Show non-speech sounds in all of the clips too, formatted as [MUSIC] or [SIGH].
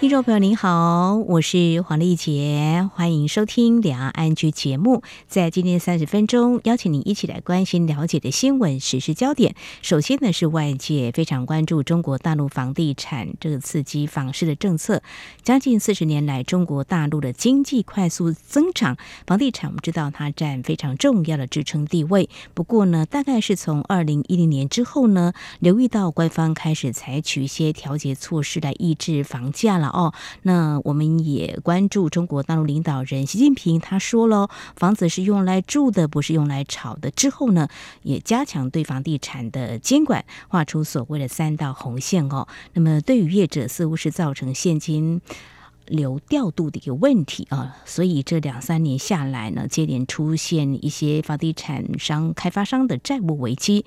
听众朋友您好，我是黄丽杰，欢迎收听两岸 ING 节目。在今天三十分钟，邀请您一起来关心了解的新闻时事焦点。首先呢，是外界非常关注中国大陆房地产这个刺激房市的政策。将近四十年来，中国大陆的经济快速增长，房地产我们知道它占非常重要的支撑地位。不过呢，大概是从二零一零年之后呢，留意到官方开始采取一些调节措施来抑制房价了。哦，那我们也关注中国大陆领导人习近平，他说了，房子是用来住的，不是用来炒的。之后呢，也加强对房地产的监管，画出所谓的三道红线哦。那么对于业者，似乎是造成现金流调度的一个问题啊。所以这两三年下来呢，接连出现一些房地产商、开发商的债务危机。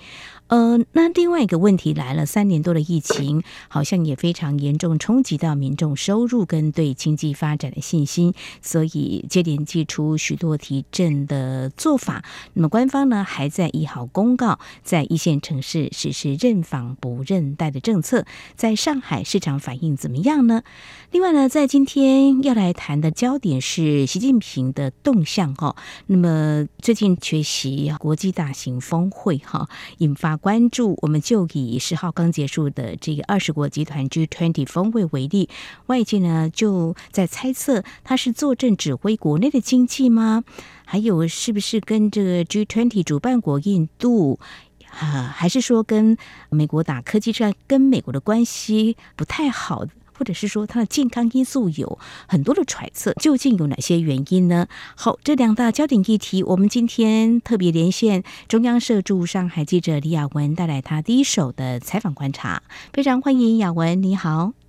呃，那另外一个问题来了，三年多的疫情好像也非常严重，冲击到民众收入跟对经济发展的信心，所以接连祭出许多提振的做法。那么官方呢，还在一号公告，在一线城市实施认房不认贷的政策，在上海市场反应怎么样呢？另外呢，在今天天要来谈的焦点是习近平的动向哈。那么最近缺席国际大型峰会哈，引发。关注，我们就以十号刚结束的这个二十国集团 G20 峰会为例，外界呢就在猜测他是坐镇指挥国内的经济吗？还有是不是跟这个 G20 主办国印度啊，还是说跟美国打科技战，跟美国的关系不太好？或者是说它的健康因素有很多的揣测，究竟有哪些原因呢？好，这两大焦点议题，我们今天特别连线中央社驻上海记者李雅文，带来他第一手的采访观察。非常欢迎雅文，你好。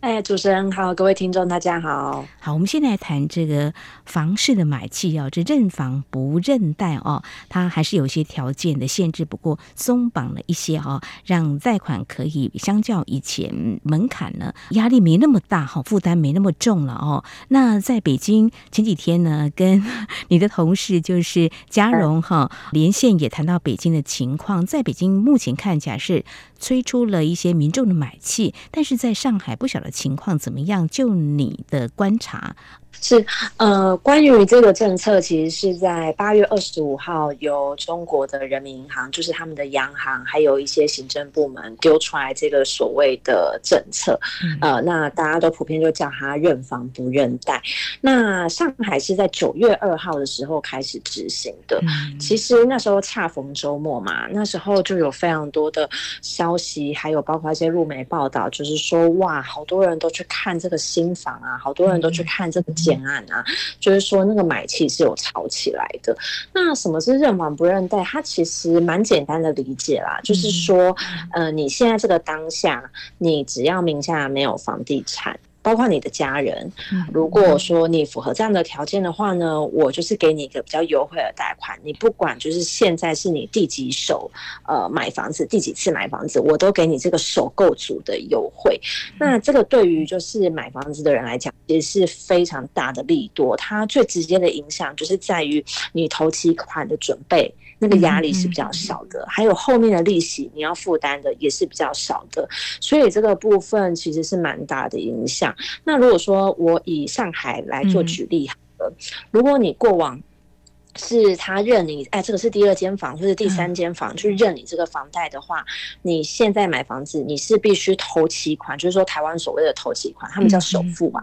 哎，主持人好，各位听众大家好。好，我们现在谈这个房市的买气哦，这认房不认贷哦，它还是有一些条件的限制，不过松绑了一些哈，让贷款可以相较以前门槛呢，压力没那么大哈，负担没那么重了哦。那在北京前几天呢，跟你的同事就是嘉荣哈连线，也谈到北京的情况，在北京目前看起来是。催出了一些民众的买气，但是在上海不晓得情况怎么样？就你的观察。是，呃，关于这个政策，其实是在八月二十五号由中国的人民银行，就是他们的央行，还有一些行政部门丢出来这个所谓的政策，呃，那大家都普遍就叫它认房不认贷。那上海是在九月二号的时候开始执行的，其实那时候恰逢周末嘛，那时候就有非常多的消息，还有包括一些入媒报道，就是说哇，好多人都去看这个新房啊，好多人都去看这个。建案啊，就是说那个买气是有炒起来的。那什么是认房不认贷？它其实蛮简单的理解啦，就是说，呃，你现在这个当下，你只要名下没有房地产。包括你的家人，如果说你符合这样的条件的话呢，我就是给你一个比较优惠的贷款。你不管就是现在是你第几手呃买房子，第几次买房子，我都给你这个首购组的优惠。那这个对于就是买房子的人来讲，也是非常大的利多。它最直接的影响就是在于你头期款的准备。那个压力是比较少的，还有后面的利息你要负担的也是比较少的，所以这个部分其实是蛮大的影响。那如果说我以上海来做举例好了，如果你过往是他认你，哎，这个是第二间房或者第三间房去认你这个房贷的话，你现在买房子你是必须头期款，就是说台湾所谓的头期款，他们叫首付嘛，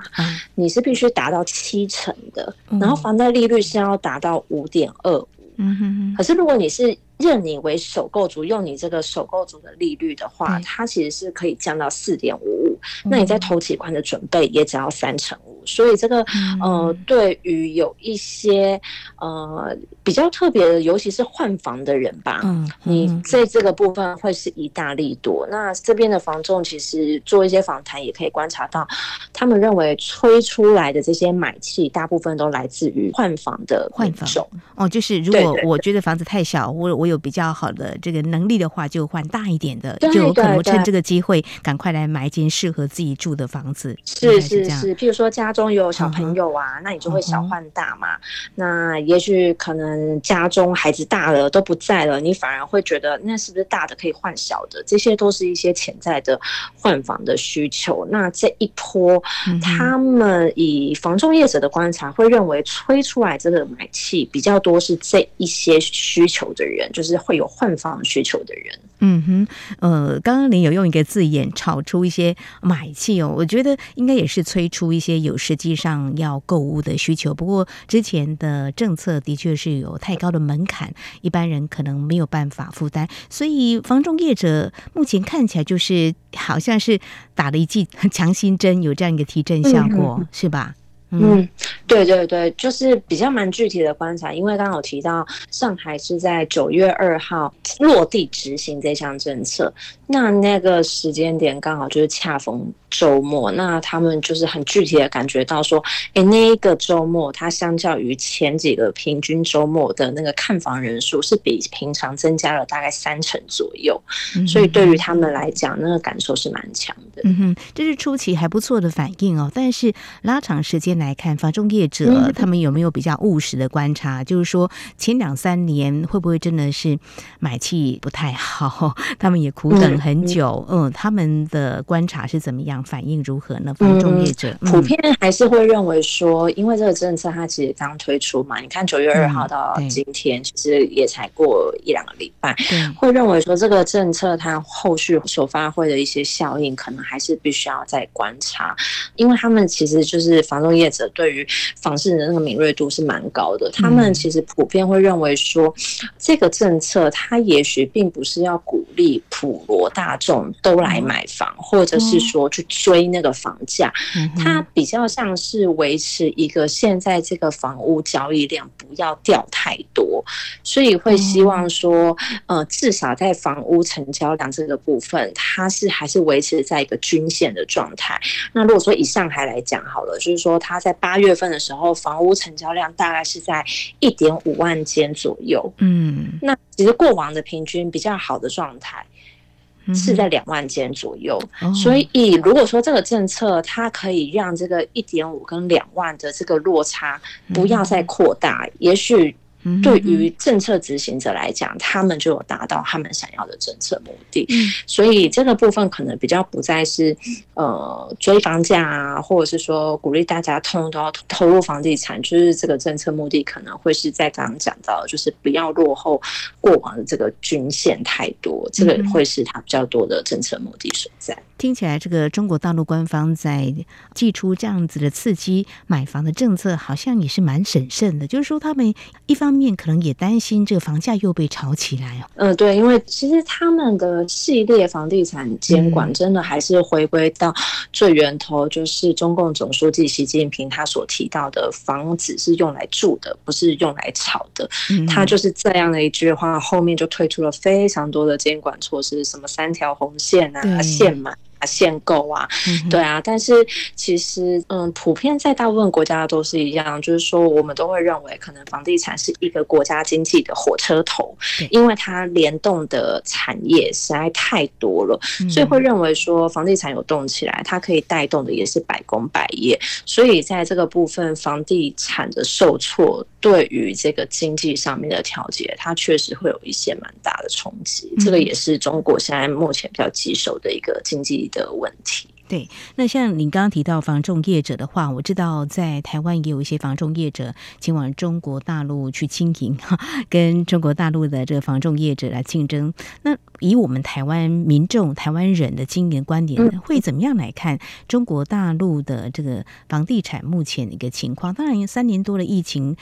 你是必须达到七成的，然后房贷利率是要达到五点二。嗯哼哼，可是如果你是认你为首购族，用你这个首购族的利率的话，它其实是可以降到四点五五。那你在头期款的准备也只要三成五所以这个呃，对于有一些呃比较特别的，尤其是换房的人吧，嗯，你在这个部分会是一大利多。那这边的房仲其实做一些访谈，也可以观察到，他们认为催出来的这些买气，大部分都来自于换房的换房哦，就是如果我觉得房子太小，我我有比较好的这个能力的话，就换大一点的，就可能趁这个机会赶快来买一间适合自己住的房子。是是是，譬如说家中有小朋友啊，那你就会小换大嘛。那也许可能家中孩子大了都不在了，你反而会觉得那是不是大的可以换小的？这些都是一些潜在的换房的需求。那这一波，他们以房仲业者的观察会认为催出来这个买气比较多是这一些需求的人，就是会有换房需求的人。嗯哼，呃，刚刚您有用一个字眼炒出一些买气哦，我觉得应该也是催出一些有实际上要购物的需求。不过之前的政策的确是有太高的门槛，一般人可能没有办法负担，所以房仲业者目前看起来就是好像是打了一剂强心针，有这样一个提振效果，嗯、是吧？嗯，对对对，就是比较蛮具体的观察，因为刚刚有提到上海是在九月二号落地执行这项政策，那那个时间点刚好就是恰逢周末，那他们就是很具体的感觉到说，哎，那一个周末它相较于前几个平均周末的那个看房人数是比平常增加了大概三成左右，所以对于他们来讲，那个感受是蛮强的。嗯哼，这是初期还不错的反应哦，但是拉长时间来。看房中业者，他们有没有比较务实的观察？就是说，前两三年会不会真的是买气不太好？[LAUGHS] 他们也苦等很久。嗯，他们的观察是怎么样？反应如何呢？房中业者普遍还是会认为说，因为这个政策它其实刚推出嘛，你看九月二号到今天，其实也才过一两个礼拜，会认为说这个政策它后续所发挥的一些效应，可能还是必须要再观察，因为他们其实就是房中业。者对于房市的那个敏锐度是蛮高的，他们其实普遍会认为说，这个政策它也许并不是要鼓励普罗大众都来买房，或者是说去追那个房价，它比较像是维持一个现在这个房屋交易量不要掉太多，所以会希望说，呃，至少在房屋成交量这个部分，它是还是维持在一个均线的状态。那如果说以上海来讲好了，就是说它。在八月份的时候，房屋成交量大概是在一点五万间左右。嗯，那其实过往的平均比较好的状态是在两万间左右。所以，如果说这个政策它可以让这个一点五跟两万的这个落差不要再扩大，也许。对于政策执行者来讲，他们就有达到他们想要的政策目的，嗯所以这个部分可能比较不再是呃追房价啊，或者是说鼓励大家通通都要投入房地产，就是这个政策目的可能会是在刚刚讲到，就是不要落后过往的这个均线太多，这个会是它比较多的政策目的所在。听起来，这个中国大陆官方在祭出这样子的刺激买房的政策，好像也是蛮审慎的。就是说，他们一方面可能也担心这个房价又被炒起来哦。嗯，对，因为其实他们的系列房地产监管真的还是回归到最源头，就是中共总书记习近平他所提到的房子是用来住的，不是用来炒的。他就是这样的一句话，后面就推出了非常多的监管措施，什么三条红线啊、限买。限购啊，对啊，但是其实，嗯，普遍在大部分国家都是一样，就是说，我们都会认为，可能房地产是一个国家经济的火车头，因为它联动的产业实在太多了，所以会认为说，房地产有动起来，它可以带动的也是百工百业，所以在这个部分，房地产的受挫，对于这个经济上面的调节，它确实会有一些蛮大的冲击，这个也是中国现在目前比较棘手的一个经济的问题。对，那像你刚刚提到房仲业者的话，我知道在台湾也有一些房仲业者前往中国大陆去经营 [LAUGHS] 哈，跟中国大陆的这个房仲业者来竞争。那以我们台湾民众、台湾人的经营观点，会怎么样来看中国大陆的这个房地产目前的一个情况？当然，三年多的疫情，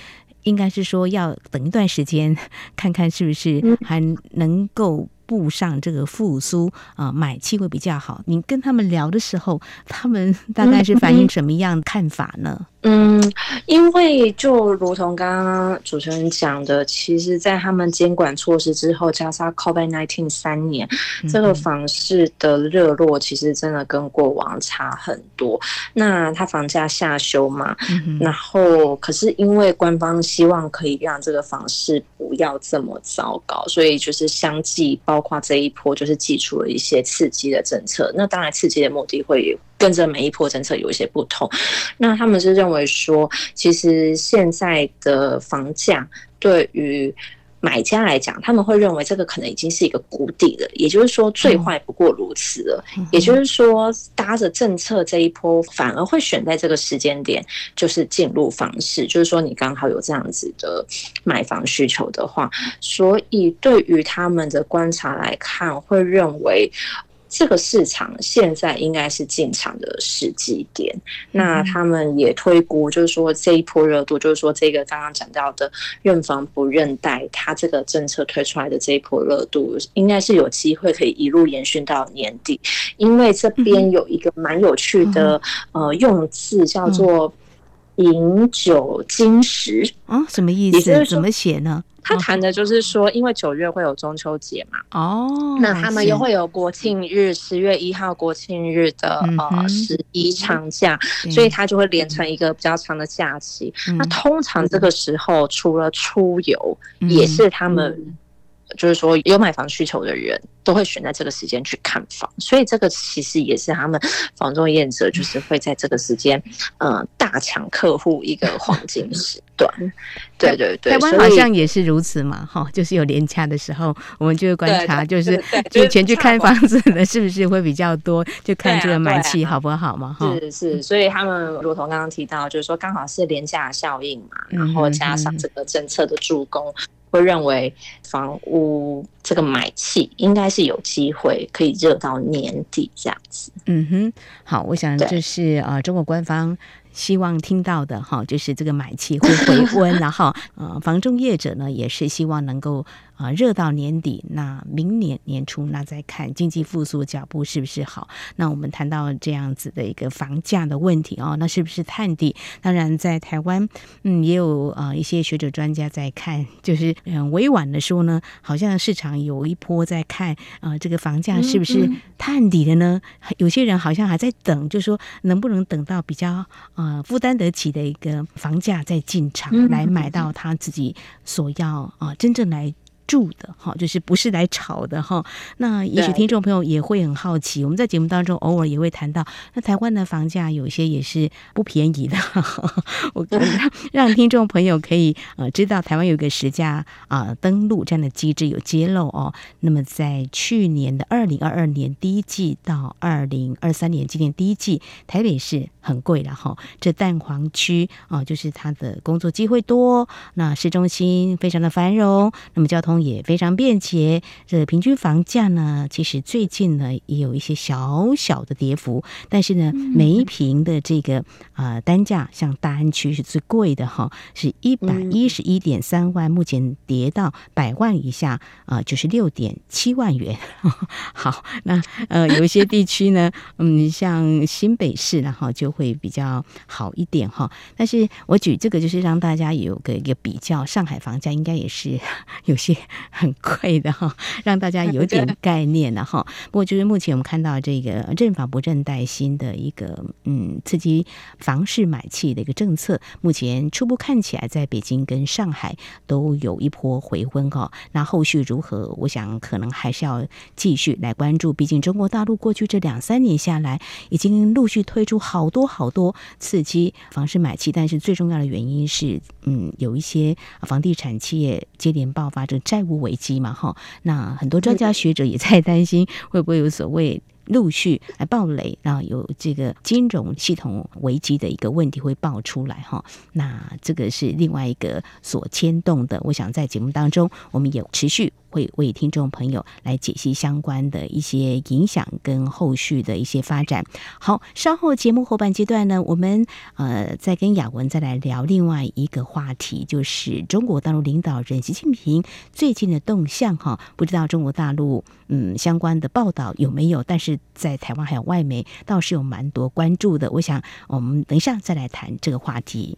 应该是说要等一段时间，[LAUGHS] 看看是不是还能够。步上这个复苏啊买气会比较好。你跟他们聊的时候，他们大概是反映什么样的看法呢？嗯，因为就如同刚刚主持人讲的，其实，在他们监管措施之后，加上 COVID-19 三年，这个房市的热络其实真的跟过往差很多。那它房价下修嘛，然后可是因为官方希望可以让这个房市不要这么糟糕，所以就是相继包括这一波就是祭出了一些刺激的政策。那当然，刺激的目的会跟着每一波政策有一些不同。那他们是认为说，其实现在的房价对于买家来讲，他们会认为这个可能已经是一个谷底了。也就是说，最坏不过如此了。也就是说，搭着政策这一波，反而会选在这个时间点，就是进入房市。就是说，你刚好有这样子的买房需求的话，所以对于他们的观察来看，会认为。这个市场现在应该是进场的时机点，那他们也推估，就是说这一波热度，就是说这个刚刚讲到的认房不认贷，它这个政策推出来的这一波热度，应该是有机会可以一路延续到年底，因为这边有一个蛮有趣的呃用字叫做“饮酒惊时”，啊，什么意思？怎么写呢？他谈的就是说，因为九月会有中秋节嘛，哦，那他们又会有国庆日，十月一号国庆日的呃十一长假，所以他就会连成一个比较长的假期。那通常这个时候，除了出游，也是他们。就是说，有买房需求的人都会选在这个时间去看房，所以这个其实也是他们房中业者就是会在这个时间，呃，大抢客户一个黄金时段。[LAUGHS] 对对对，台湾好像也是如此嘛，哈，就是有廉价的时候，我们就会观察，就是以前去看房子的是不是会比较多，就看这个买气好不好嘛，哈。是是，所以他们如同刚刚提到，就是说刚好是廉价效应嘛，然后加上这个政策的助攻。会认为房屋这个买气应该是有机会可以热到年底这样子。嗯哼，好，我想这是呃中国官方希望听到的哈，就是这个买气会回温，然后呃房中业者呢也是希望能够。啊，热到年底，那明年年初，那再看经济复苏脚步是不是好？那我们谈到这样子的一个房价的问题哦，那是不是探底？当然，在台湾，嗯，也有啊一些学者专家在看，就是嗯委婉的说呢，好像市场有一波在看啊，这个房价是不是探底了呢？有些人好像还在等，就是说能不能等到比较呃负担得起的一个房价再进场来买到他自己所要啊真正来。住的哈，就是不是来炒的哈。那也许听众朋友也会很好奇，我们在节目当中偶尔也会谈到，那台湾的房价有些也是不便宜的。我 [LAUGHS] 让让听众朋友可以呃知道，台湾有一个实价啊登录这样的机制有揭露哦。那么在去年的二零二二年第一季到二零二三年今年第一季，台北市很贵了哈。这蛋黄区啊，就是它的工作机会多，那市中心非常的繁荣，那么交通。也非常便捷，这、平均房价呢，其实最近呢也有一些小小的跌幅，但是呢，每一平的这个啊、呃、单价，像大安区是最贵的哈，是一百一十一点三万，目前跌到百万以下啊，就是六点七万元。[LAUGHS] 好，那呃有一些地区呢，嗯，像新北市然后就会比较好一点哈。但是我举这个就是让大家有个一个比较，上海房价应该也是 [LAUGHS] 有些。很贵的哈，让大家有点概念了哈。[LAUGHS] 不过就是目前我们看到这个认房不认贷新的一个嗯刺激房市买气的一个政策，目前初步看起来在北京跟上海都有一波回温哈。那后续如何，我想可能还是要继续来关注。毕竟中国大陆过去这两三年下来，已经陆续推出好多好多刺激房市买气，但是最重要的原因是嗯有一些房地产企业接连爆发这。债务危机嘛，哈，那很多专家学者也在担心，会不会有所谓陆续来暴雷，然后有这个金融系统危机的一个问题会爆出来，哈，那这个是另外一个所牵动的。我想在节目当中，我们也持续会为听众朋友来解析相关的一些影响跟后续的一些发展。好，稍后节目后半阶段呢，我们呃再跟雅文再来聊另外一个话题，就是中国大陆领导人习近平最近的动向哈。不知道中国大陆嗯相关的报道有没有？但是在台湾还有外媒倒是有蛮多关注的。我想我们等一下再来谈这个话题。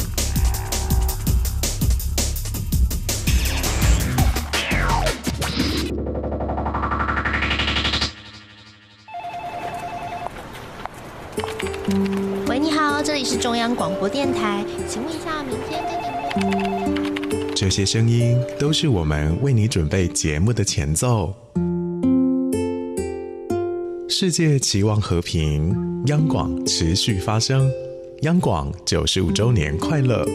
是中央广播电台，请问一下，明天跟你……这些声音都是我们为你准备节目的前奏。世界期望和平，央广持续发声，央广九十五周年快乐。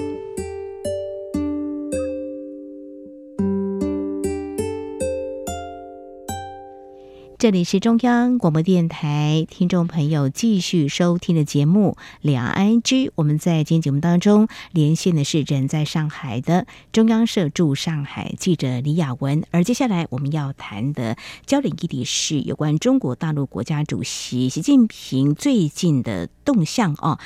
这里是中央广播电台，听众朋友继续收听的节目《两岸 I G》。我们在今天节目当中连线的是人在上海的中央社驻上海记者李雅文，而接下来我们要谈的焦点议题是有关中国大陆国家主席习近平最近的动向哦。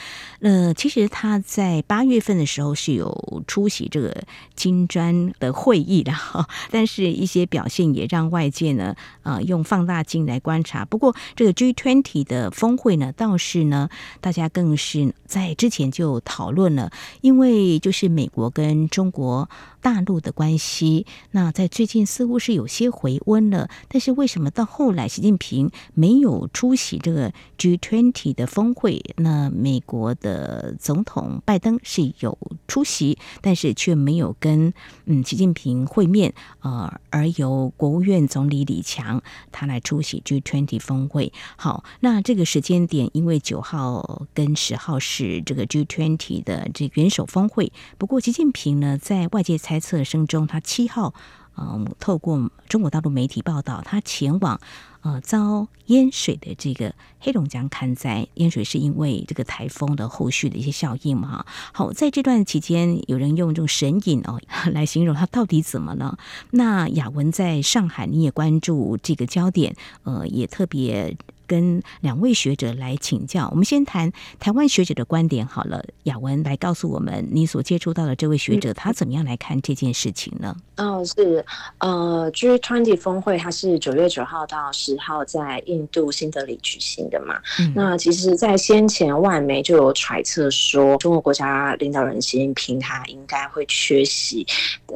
呃，其实他在八月份的时候是有出席这个金砖的会议的哈，但是一些表现也让外界呢，呃，用放大进来观察。不过这个 G20 的峰会呢，倒是呢，大家更是在之前就讨论了，因为就是美国跟中国大陆的关系，那在最近似乎是有些回温了。但是为什么到后来习近平没有出席这个 G20 的峰会？那美国的总统拜登是有出席，但是却没有跟嗯习近平会面，呃，而由国务院总理李强他来出席 G20 峰会。好，那这个时间点，因为九号跟十号是这个 G20 的这元首峰会，不过习近平呢，在外界猜测声中，他七号，嗯，透过中国大陆媒体报道，他前往呃遭淹水的这个黑龙江旱灾。淹水是因为这个台风的后续的一些效应嘛？好，在这段期间，有人用这种神隐哦来形容他到底怎么了？那雅文在上海，你也关注这个焦点，呃，也特别。跟两位学者来请教，我们先谈台湾学者的观点好了。雅文来告诉我们，你所接触到的这位学者，他怎么样来看这件事情呢？哦，是呃，G20 峰会，它是九月九号到十号在印度新德里举行的嘛。嗯、那其实，在先前外媒就有揣测说，中国国家领导人习近平他应该会缺席。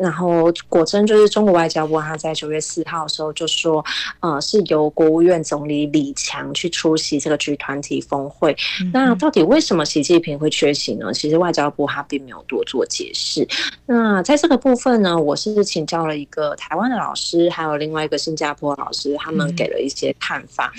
然后果真就是中国外交部他在九月四号的时候就说，呃，是由国务院总理李强。去出席这个 G 团体峰会，那到底为什么习近平会缺席呢？其实外交部他并没有多做解释。那在这个部分呢，我是请教了一个台湾的老师，还有另外一个新加坡老师，他们给了一些看法。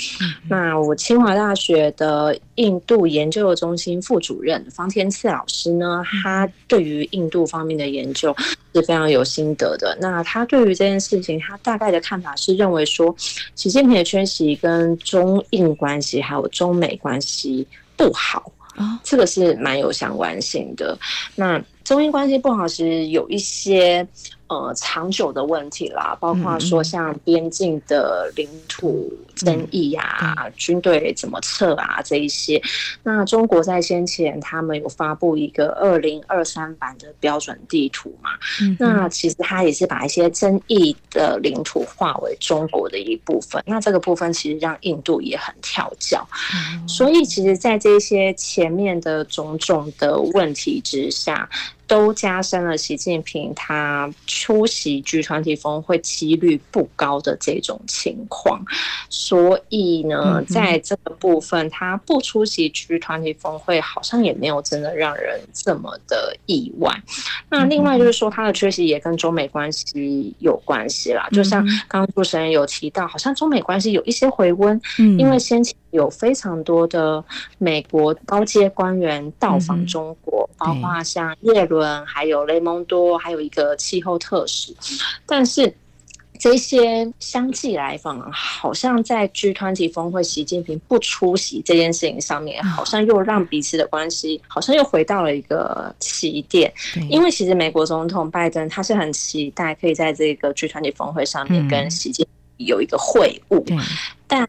那我清华大学的印度研究中心副主任方天赐老师呢，他对于印度方面的研究是非常有心得的。那他对于这件事情，他大概的看法是认为说，习近平的缺席跟中印关系还有中美关系不好啊，这个是蛮有相关性的。那中印关系不好，其实有一些。呃，长久的问题啦，包括说像边境的领土争议呀、啊，嗯、军队怎么撤啊这一些。那中国在先前他们有发布一个二零二三版的标准地图嘛？嗯、那其实他也是把一些争议的领土划为中国的一部分。那这个部分其实让印度也很跳脚。嗯、所以其实，在这些前面的种种的问题之下。都加深了习近平他出席 G 团体峰会几率不高的这种情况，所以呢，在这个部分他不出席 G 团体峰会，好像也没有真的让人这么的意外。那另外就是说，他的缺席也跟中美关系有关系啦，就像刚刚主持人有提到，好像中美关系有一些回温，因为先前。有非常多的美国高阶官员到访中国，嗯、包括像叶伦，还有雷蒙多，还有一个气候特使，但是。这些相继来访，好像在 G20 峰会，习近平不出席这件事情上面，好像又让彼此的关系好像又回到了一个起点。因为其实美国总统拜登他是很期待可以在这个 G20 峰会上面跟习近平有一个会晤，但。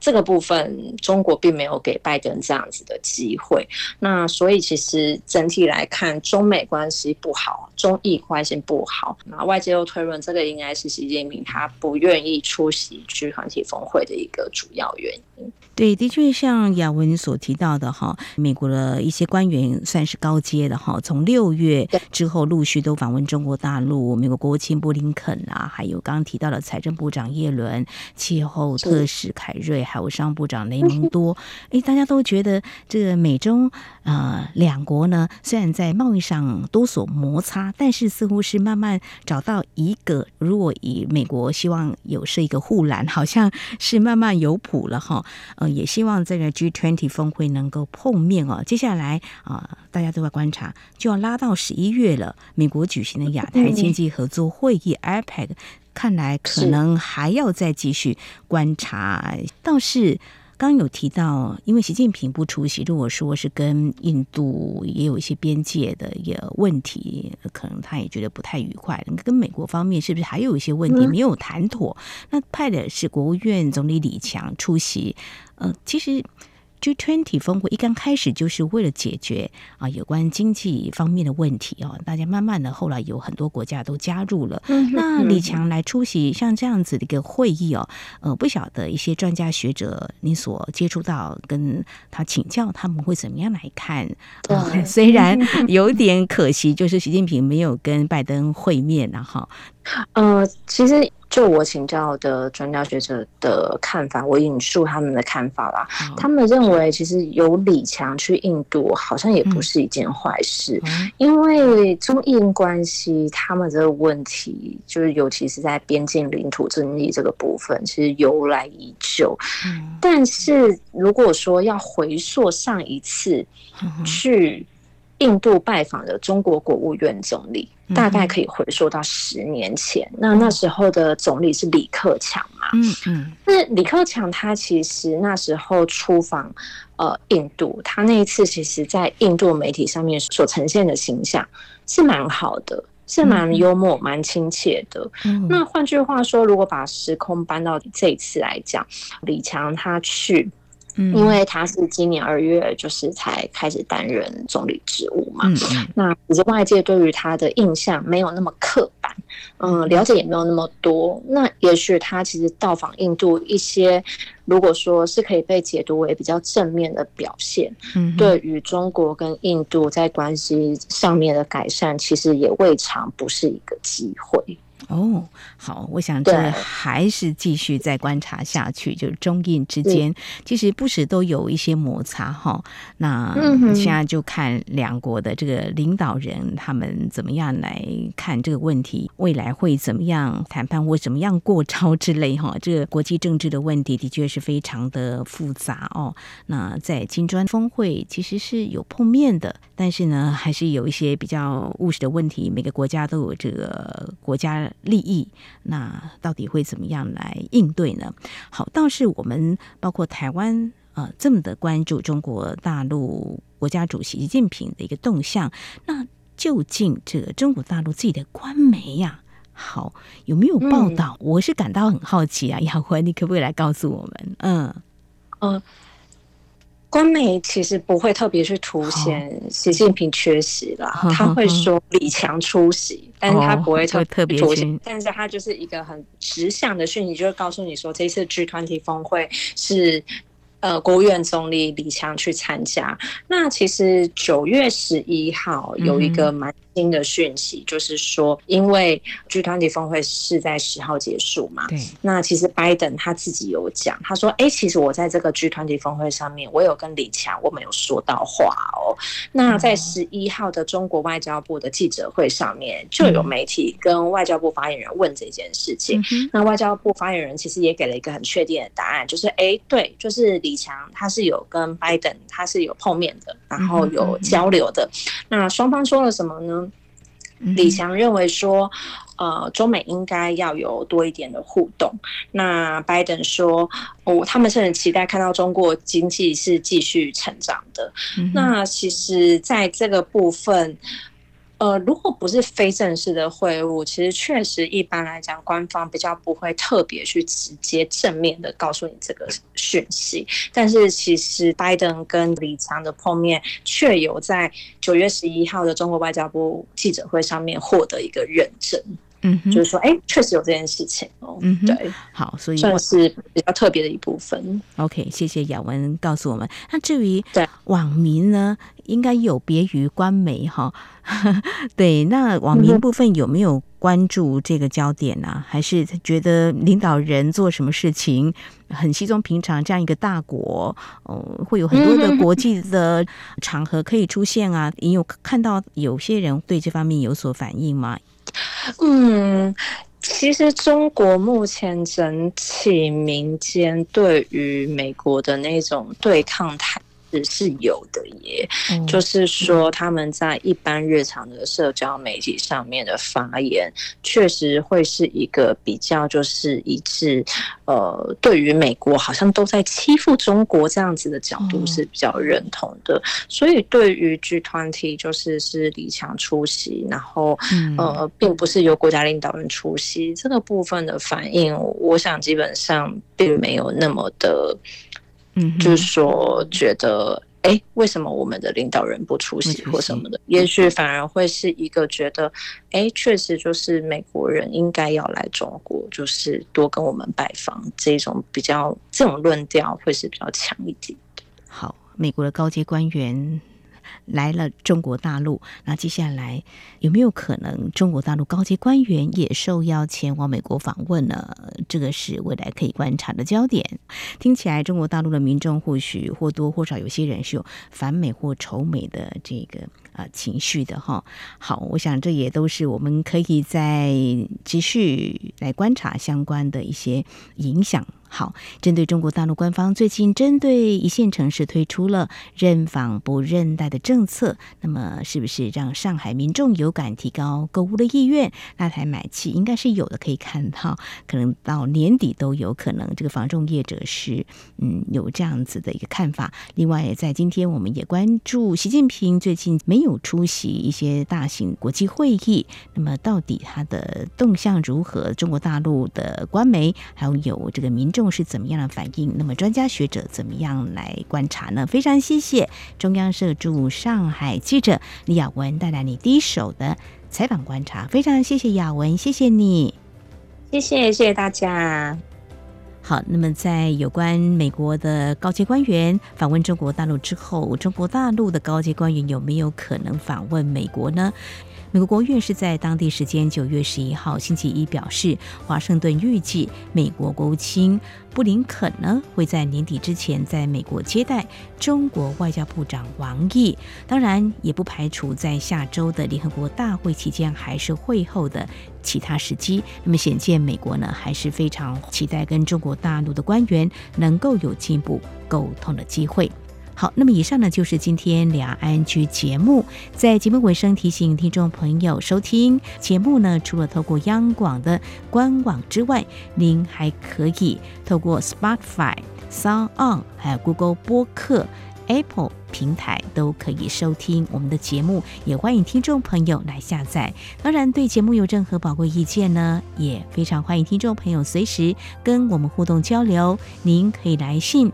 这个部分，中国并没有给拜登这样子的机会。那所以其实整体来看，中美关系不好，中意关系不好。那外界又推论，这个应该是习近平他不愿意出席 G 团体峰会的一个主要原因。对，的确像雅文所提到的哈，美国的一些官员算是高阶的哈，从六月之后陆续都访问中国大陆，美国国务卿布林肯啊，还有刚刚提到的财政部长耶伦、气候特使凯瑞，还有商务部长雷蒙多。哎，大家都觉得这个美中呃两国呢，虽然在贸易上多所摩擦，但是似乎是慢慢找到一个，如果以美国希望有设一个护栏，好像是慢慢有谱了哈。呃。也希望这个 G20 峰会能够碰面哦。接下来啊，大家都在观察，就要拉到十一月了。美国举行的亚太经济合作会议 （APEC），看来可能还要再继续观察。倒是。刚有提到，因为习近平不出席，如果说是跟印度也有一些边界的一个问题，可能他也觉得不太愉快。跟美国方面是不是还有一些问题没有谈妥？那派的是国务院总理李强出席。呃，其实。G20 峰会一刚开始就是为了解决啊有关经济方面的问题哦，大家慢慢的后来有很多国家都加入了。那李强来出席像这样子的一个会议哦，呃，不晓得一些专家学者你所接触到跟他请教，他们会怎么样来看？[LAUGHS] 呃，虽然有点可惜，就是习近平没有跟拜登会面了哈。呃，其实。就我请教的专家学者的看法，我引述他们的看法啦。他们认为，其实有李强去印度，好像也不是一件坏事，因为中印关系，他们这个问题，就是尤其是在边境领土争议这个部分，其实由来已久。但是如果说要回溯上一次去。印度拜访的中国国务院总理，大概可以回溯到十年前。嗯、那那时候的总理是李克强嘛？嗯嗯。那李克强他其实那时候出访呃印度，他那一次其实在印度媒体上面所呈现的形象是蛮好的，是蛮幽默、蛮亲切的。嗯、那换句话说，如果把时空搬到这一次来讲，李强他去。因为他是今年二月就是才开始担任总理职务嘛，那其实外界对于他的印象没有那么刻板，嗯，了解也没有那么多。那也许他其实到访印度一些，如果说是可以被解读为比较正面的表现，对于中国跟印度在关系上面的改善，其实也未尝不是一个机会。哦，好，我想这还是继续再观察下去。就是中印之间，其实不时都有一些摩擦哈。那现在就看两国的这个领导人他们怎么样来看这个问题，未来会怎么样谈判或怎么样过招之类哈。这个国际政治的问题的确是非常的复杂哦。那在金砖峰会其实是有碰面的，但是呢，还是有一些比较务实的问题。每个国家都有这个国家。利益，那到底会怎么样来应对呢？好，倒是我们包括台湾呃这么的关注中国大陆国家主席习近平的一个动向，那究竟这个中国大陆自己的官媒呀、啊，好有没有报道？嗯、我是感到很好奇啊，[LAUGHS] 雅慧，你可不可以来告诉我们？嗯嗯。呃官媒其实不会特别去凸显习近平缺席啦，[LAUGHS] 他会说李强出席，但是他不会特别凸显，但是他就是一个很直向的讯息，就会告诉你说，这次 G20 峰会是呃国务院总理李强去参加。那其实九月十一号有一个蛮新的讯息，就是说，因为 G 团体峰会是在十号结束嘛，对。那其实拜登他自己有讲，他说：“哎，其实我在这个 G 团体峰会上面，我有跟李强，我们有说到话哦。”那在十一号的中国外交部的记者会上面，就有媒体跟外交部发言人问这件事情。嗯、那外交部发言人其实也给了一个很确定的答案，就是：“哎，对，就是李强他是有跟拜登他是有碰面的，然后有交流的。嗯”那双方说了什么呢？李强认为说，呃，中美应该要有多一点的互动。那拜登说，哦，他们是很期待看到中国经济是继续成长的。那其实，在这个部分。呃，如果不是非正式的会晤，其实确实一般来讲，官方比较不会特别去直接正面的告诉你这个讯息。但是其实拜登跟李强的碰面，却有在九月十一号的中国外交部记者会上面获得一个认证。嗯，就是说，哎，确实有这件事情哦。嗯，对，好，所以算是比较特别的一部分。OK，谢谢雅文告诉我们。那至于网民呢，应该有别于官媒哈。[LAUGHS] 对，那网民部分有没有关注这个焦点呢、啊？还是觉得领导人做什么事情很稀松平常？这样一个大国，呃，会有很多的国际的场合可以出现啊？你有看到有些人对这方面有所反应吗？嗯，其实中国目前整体民间对于美国的那种对抗态。是是有的耶，就是说他们在一般日常的社交媒体上面的发言，确实会是一个比较就是一致，呃，对于美国好像都在欺负中国这样子的角度是比较认同的。所以对于 G20 就是是李强出席，然后呃，并不是由国家领导人出席这个部分的反应，我想基本上并没有那么的。嗯，就是说，觉得哎、欸，为什么我们的领导人不出席或什么的？也许反而会是一个觉得，哎、欸，确实就是美国人应该要来中国，就是多跟我们拜访，这种比较这种论调会是比较强一点。好，美国的高阶官员。来了中国大陆，那接下来有没有可能中国大陆高级官员也受邀前往美国访问呢？这个是未来可以观察的焦点。听起来，中国大陆的民众或许或多或少有些人是有反美或仇美的这个呃情绪的哈。好，我想这也都是我们可以在继续来观察相关的一些影响。好，针对中国大陆官方最近针对一线城市推出了认房不认贷的政策，那么是不是让上海民众有感，提高购物的意愿？拉抬买气应该是有的，可以看到，可能到年底都有可能。这个房仲业者是嗯有这样子的一个看法。另外，在今天我们也关注习近平最近没有出席一些大型国际会议，那么到底他的动向如何？中国大陆的官媒还有有这个民众。是怎么样的反应？那么专家学者怎么样来观察呢？非常谢谢中央社驻上海记者李雅文带来你第一手的采访观察。非常谢谢雅文，谢谢你，谢谢谢谢大家。好，那么在有关美国的高级官员访问中国大陆之后，中国大陆的高级官员有没有可能访问美国呢？美国国务院是在当地时间九月十一号星期一表示，华盛顿预计美国国务卿布林肯呢会在年底之前在美国接待中国外交部长王毅，当然也不排除在下周的联合国大会期间还是会后的其他时机。那么显见美国呢还是非常期待跟中国大陆的官员能够有进一步沟通的机会。好，那么以上呢就是今天两岸 ING 节目。在节目尾声提醒听众朋友，收听节目呢，除了透过央广的官网之外，您还可以透过 Spotify、Sound On，还有 Google 播客、Apple 平台都可以收听我们的节目。也欢迎听众朋友来下载。当然，对节目有任何宝贵意见呢，也非常欢迎听众朋友随时跟我们互动交流。您可以来信。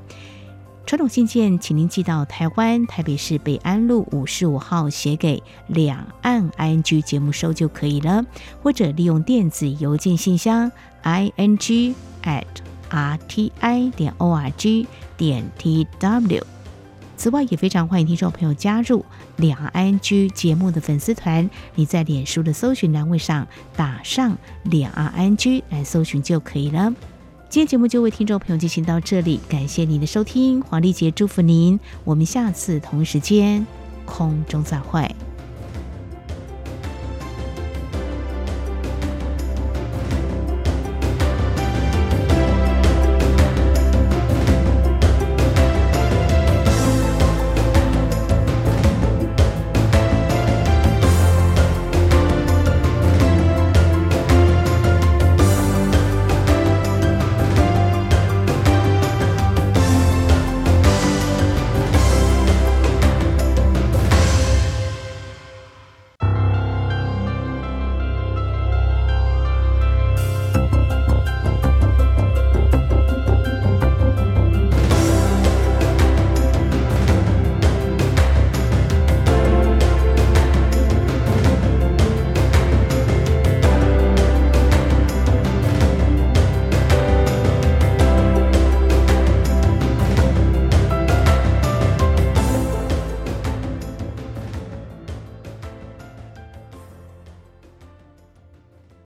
传统信件，请您寄到台湾台北市北安路五十五号，写给两岸 ING 节目收就可以了，或者利用电子邮件信箱 i n g at r t i 点 o r g 点 t w。此外，也非常欢迎听众朋友加入两岸 ING 节目的粉丝团。你在脸书的搜寻栏位上打上两岸 ING 来搜寻就可以了。今天节目就为听众朋友进行到这里，感谢您的收听，黄丽杰祝福您，我们下次同一时间空中再会。